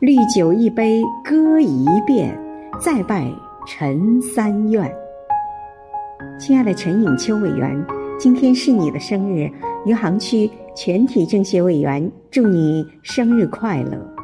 绿酒一杯歌一遍，再拜陈三愿。亲爱的陈颖秋委员，今天是你的生日，余杭区全体政协委员，祝你生日快乐。